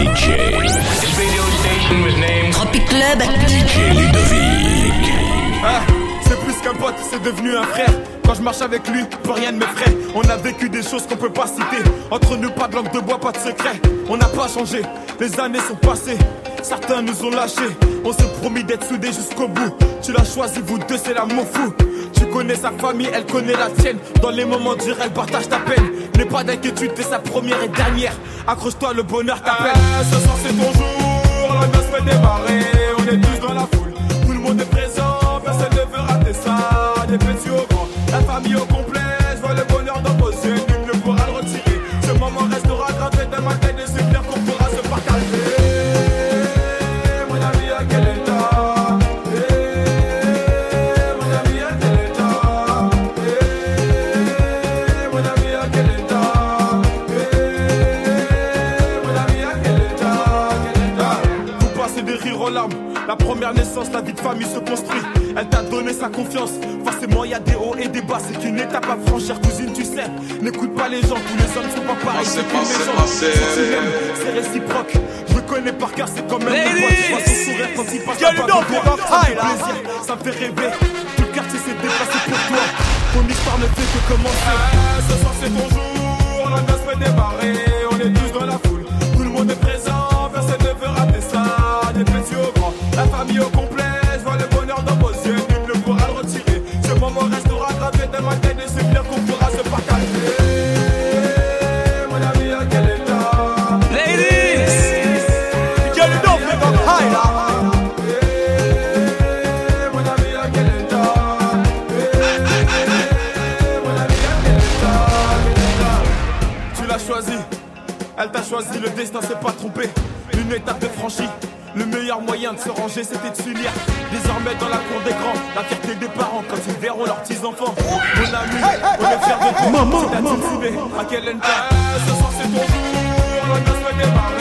DJ. Tropic Club. DJ Ludovic. Ah, c'est plus qu'un pote, c'est devenu un frère. Quand je marche avec lui, plus rien ne m'effraie. On a vécu des choses qu'on peut pas citer. Entre nous, pas de langue de bois, pas de secret. On n'a pas changé, les années sont passées. Certains nous ont lâchés. On s'est promis d'être soudés jusqu'au bout. Tu l'as choisi, vous deux, c'est l'amour fou. Tu connais sa famille, elle connaît la tienne. Dans les moments durs, elle partage ta peine. N'aie pas d'inquiétude, t'es sa première et dernière. Accroche-toi, le bonheur t'appelle. Ah, ce soir, c'est ton jour. La noce fait démarrer. On est tous dans la foule. Tout le monde est présent. Personne ne veut rater ça. Des petits au grand. La famille au complet. Hommes sont pas pareils. Tu l'aimes, C'est réciproque. Connais par cœur, c'est quand même mon pote. Je vois son sourire quand il passe la bague Ça me fait High, là. plaisir, ça me fait rêver. Tout le quartier s'est déplacé pour toi. Ton histoire ne fait que commencer. Ce soir c'est ton jour, la noce fait démarrer, on est tous dans la destin s'est pas trompé. Une étape de franchie, le meilleur moyen de se ranger c'était de s'unir. Désormais dans la cour des grands, la fierté des parents quand ils verront leurs petits enfants. Mon ami, on est fiers de toi. Maman, team à quel Ah, ce soir c'est ton jour, fait démarrer,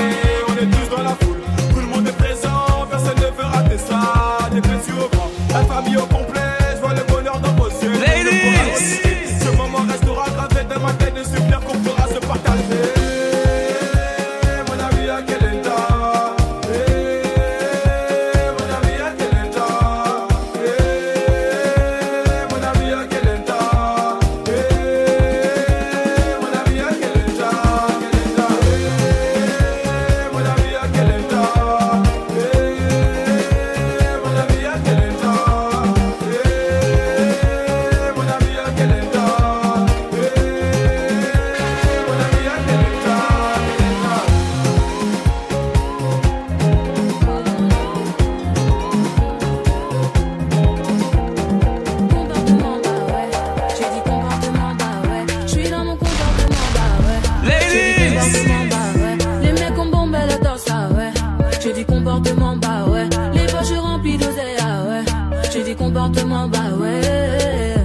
J'ai dit comportement, bah ouais. Les poches remplies d'oseille, ah ouais. J'ai dit comportement, bah ouais.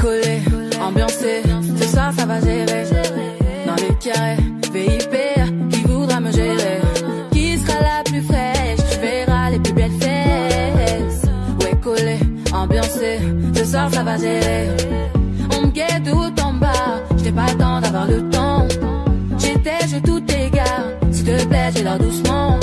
Collé, ambiancé, ce soir ça va gérer. Dans les carrés, VIP, qui voudra me gérer? Qui sera la plus fraîche? Tu verras les plus belles fesses. Ouais, collé, ambiancé, ce soir ça va gérer. On me guette tout en bas, j'étais pas le temps d'avoir le temps. J'étais, je tout égare, s'il te plaît, j'ai l'air doucement.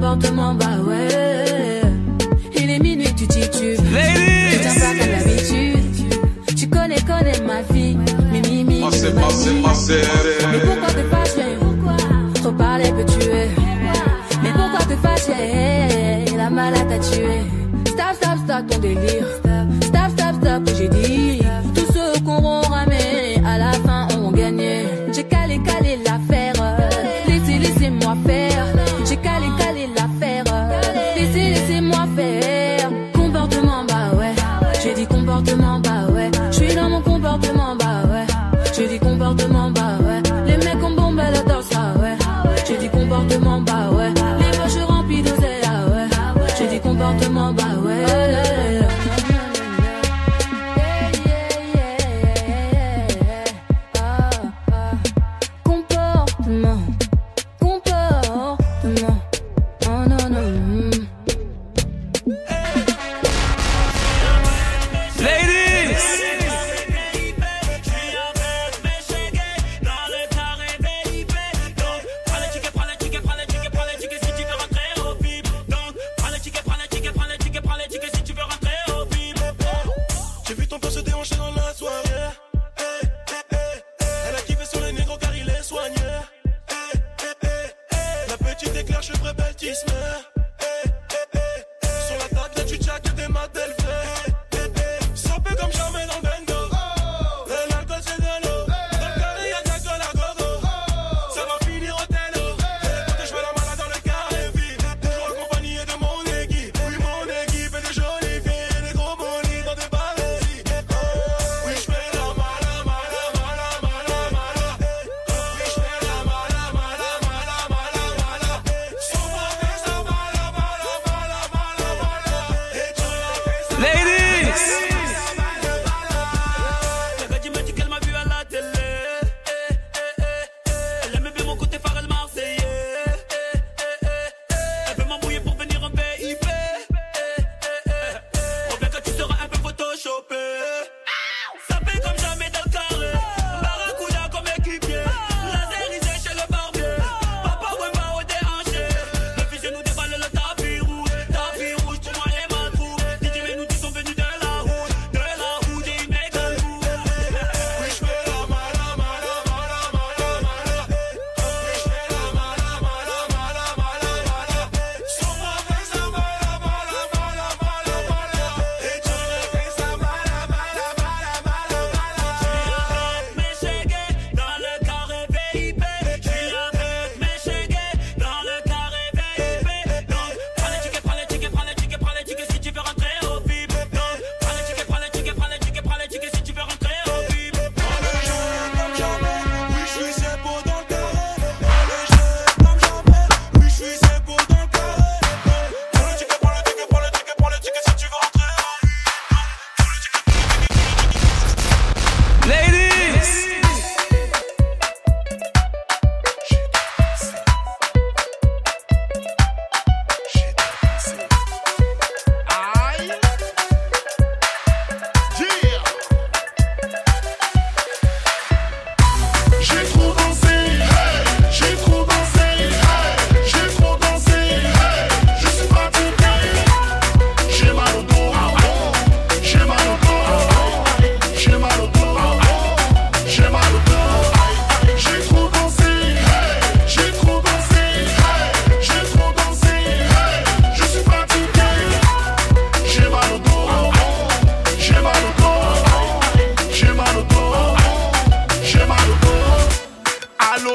Comportement, bah ouais. Il est minuit, tu titubes. Tu tiens pas comme d'habitude. Tu connais, connais ma vie. Mimi, mimi, Passez, ma passez, vie. passez. Mais pourquoi te fâcher Trop parler peut tuer. Mais pourquoi te fâcher La malade t'a tué. Stop, stop, stop ton délire. Comportement,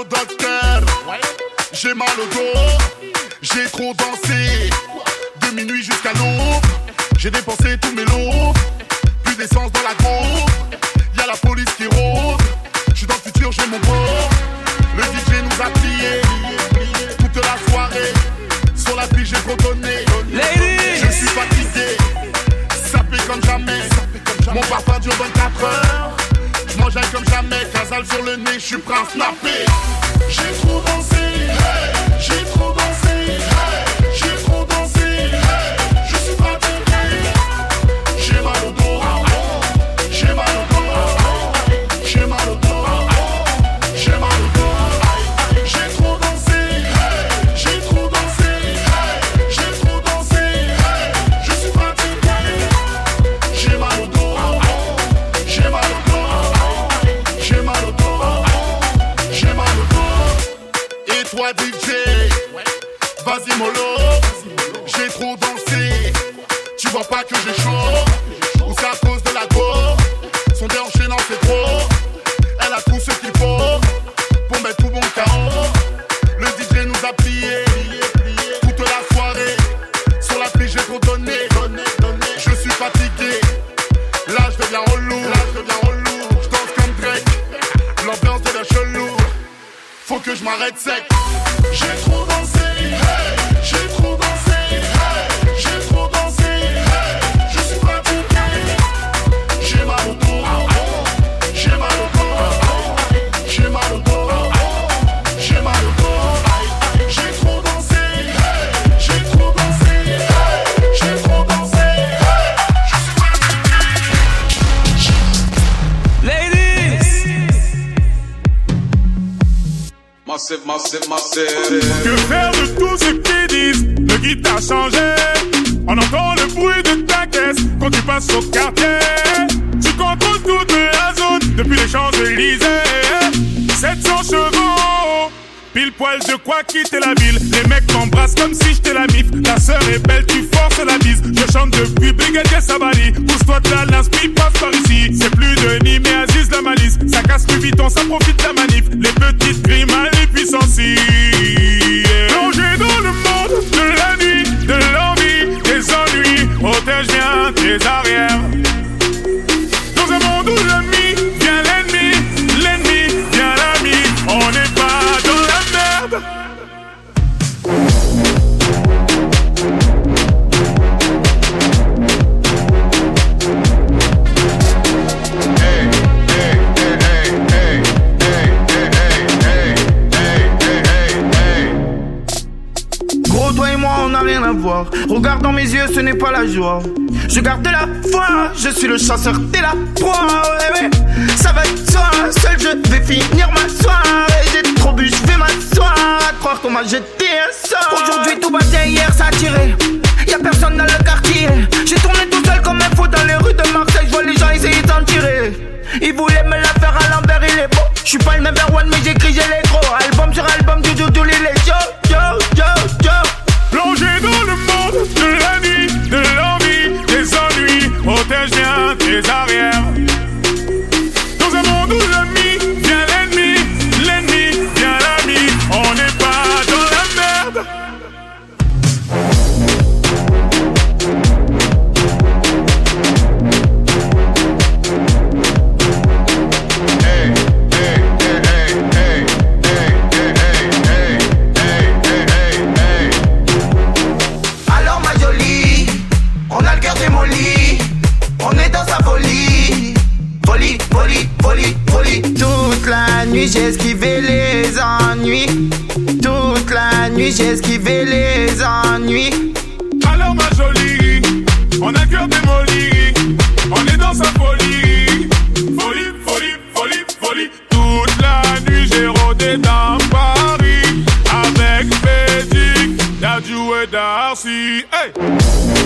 docteur. J'ai mal au dos, j'ai trop dansé. De minuit jusqu'à l'aube, j'ai dépensé tous mes lots. Plus d'essence dans la cour, y'a la police qui rôde. J'suis dans le futur, j'ai mon bord. Le DJ nous a pliés toute la soirée. Sur la pluie, j'ai trop. Je suis fatigué, sapé comme jamais. Mon parfum dure 24 heures. Mangeal comme jamais, casal sur le nez, je suis prince nappé. J'ai trop dansé, j'ai trop dansé. headset. Que faire de tout ce qu'ils disent Le guide a changé. On entend le bruit de ta caisse quand tu passes au quartier. Tu contrôles toute la zone depuis les Champs-Élysées. 700 chevaux. Pile poil, je crois quitter la ville. Les mecs t'embrassent comme si j'étais la mif. La sœur est belle, tu forces la bise. Je chante depuis Brigadier Sabali. Pousse-toi de la lance, puis passe par ici. C'est plus de Nîmes mais Aziz la malice. Ça casse le biton, ça profite la malice. Ce n'est pas la joie. Je garde la foi, je suis le chasseur, t'es la proie. Ouais, ouais. Ça va de soi, seul je vais finir ma soirée. J'ai trop bu, je vais m'asseoir. À croire qu'on m'a jeté un sort. Aujourd'hui, tout va hier ça a tiré. Y'a personne dans le quartier. J'ai tourné tout seul comme un fou dans les rues de Marseille. Je vois les gens essayer d'en tirer. Ils voulaient me la faire à l'envers, il est beau. Je suis pas le number one, mais j'écris, j'ai les gros. Bien tes Hey.